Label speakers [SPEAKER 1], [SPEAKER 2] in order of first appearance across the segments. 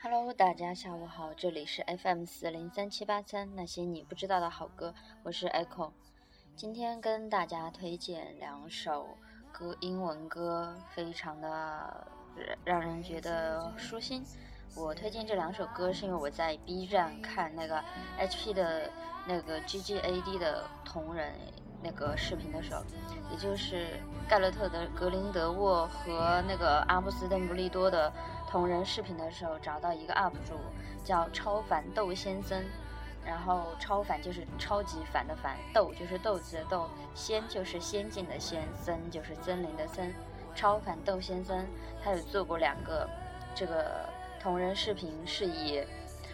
[SPEAKER 1] Hello，大家下午好，这里是 FM 四零三七八三那些你不知道的好歌，我是 Echo。今天跟大家推荐两首歌，英文歌，非常的让人觉得舒心。我推荐这两首歌是因为我在 B 站看那个 HP 的那个 GGAD 的同人那个视频的时候，也就是盖勒特的格林德沃和那个阿布斯邓布利多的同人视频的时候，找到一个 UP 主叫超凡豆先生，然后超凡就是超级凡的凡，豆就是豆子的豆，仙就是仙境的仙，森就是森林的森，超凡豆先生他有做过两个这个。同人视频是以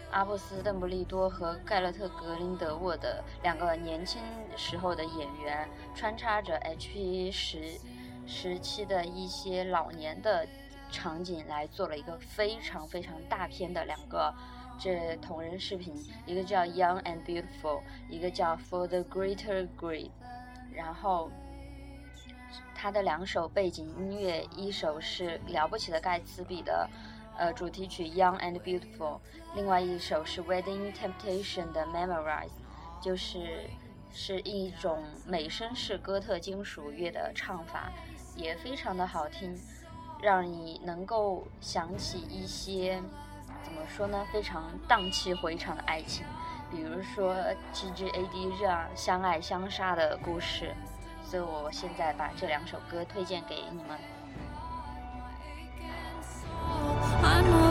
[SPEAKER 1] 阿布斯·邓布利多和盖勒特·格林德沃的两个年轻时候的演员，穿插着 H.P. 时时期的一些老年的场景来做了一个非常非常大片的两个这同人视频，一个叫《Young and Beautiful》，一个叫《For the Greater Good》，然后他的两首背景音乐，一首是了不起的盖茨比的。呃，主题曲《Young and Beautiful》，另外一首是《Wedding Temptation》的《Memorize》，就是是一种美声式哥特金属乐的唱法，也非常的好听，让你能够想起一些怎么说呢，非常荡气回肠的爱情，比如说 G G A D 这样相爱相杀的故事，所以我现在把这两首歌推荐给你们。
[SPEAKER 2] I know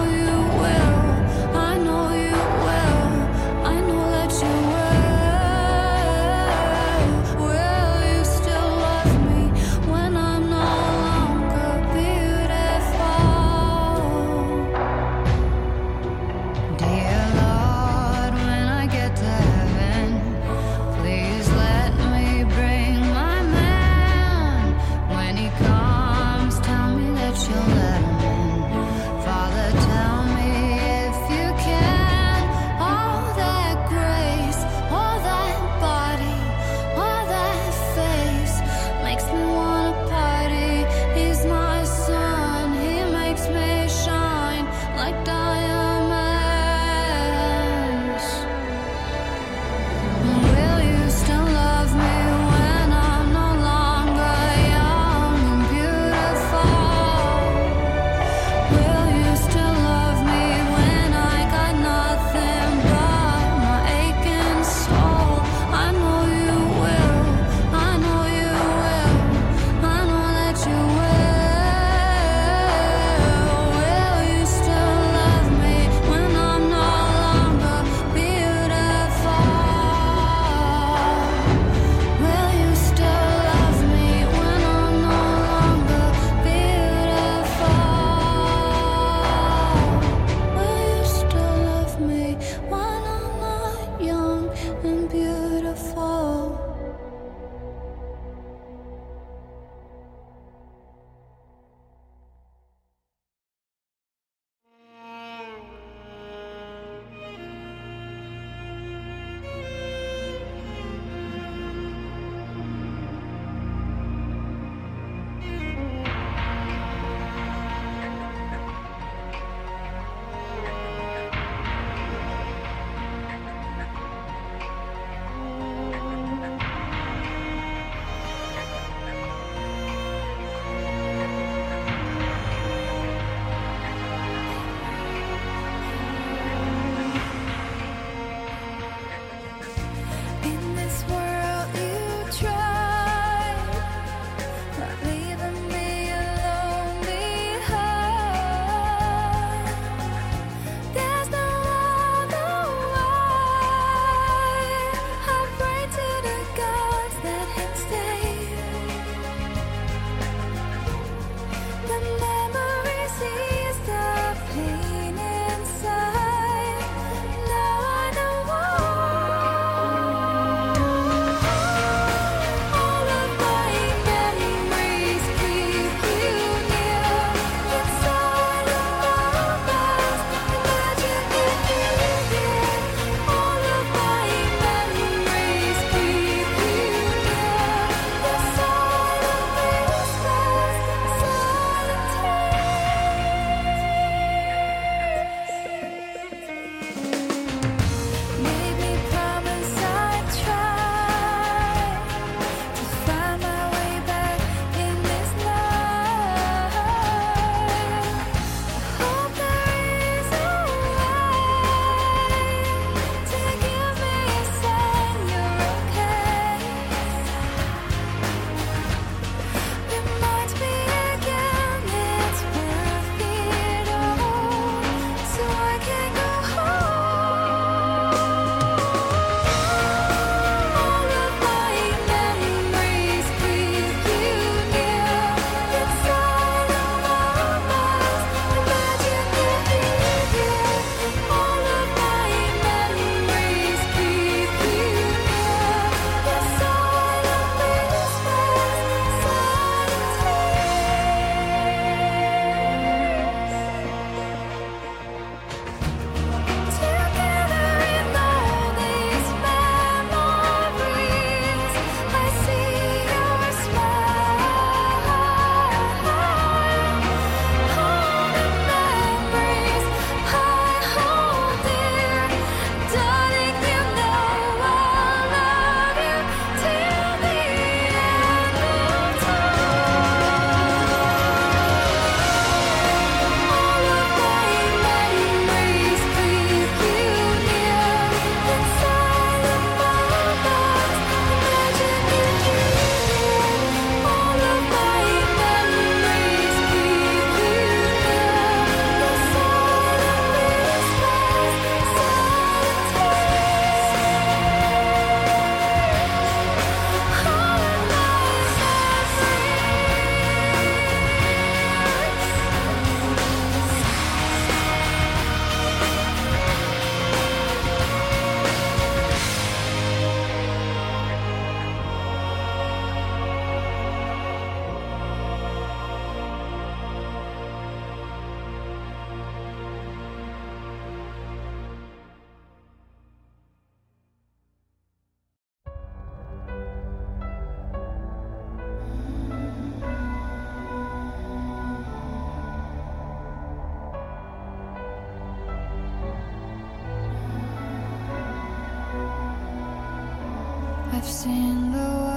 [SPEAKER 2] in the world.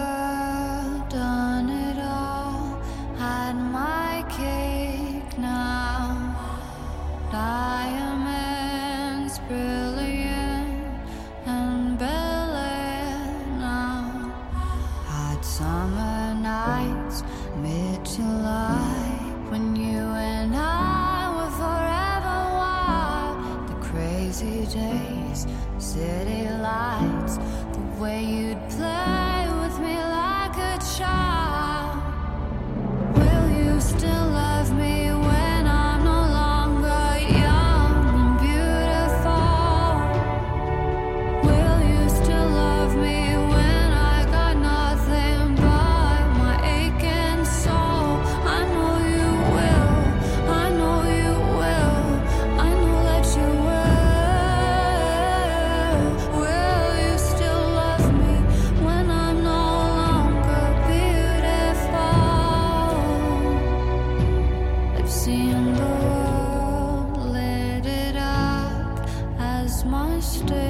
[SPEAKER 2] stay.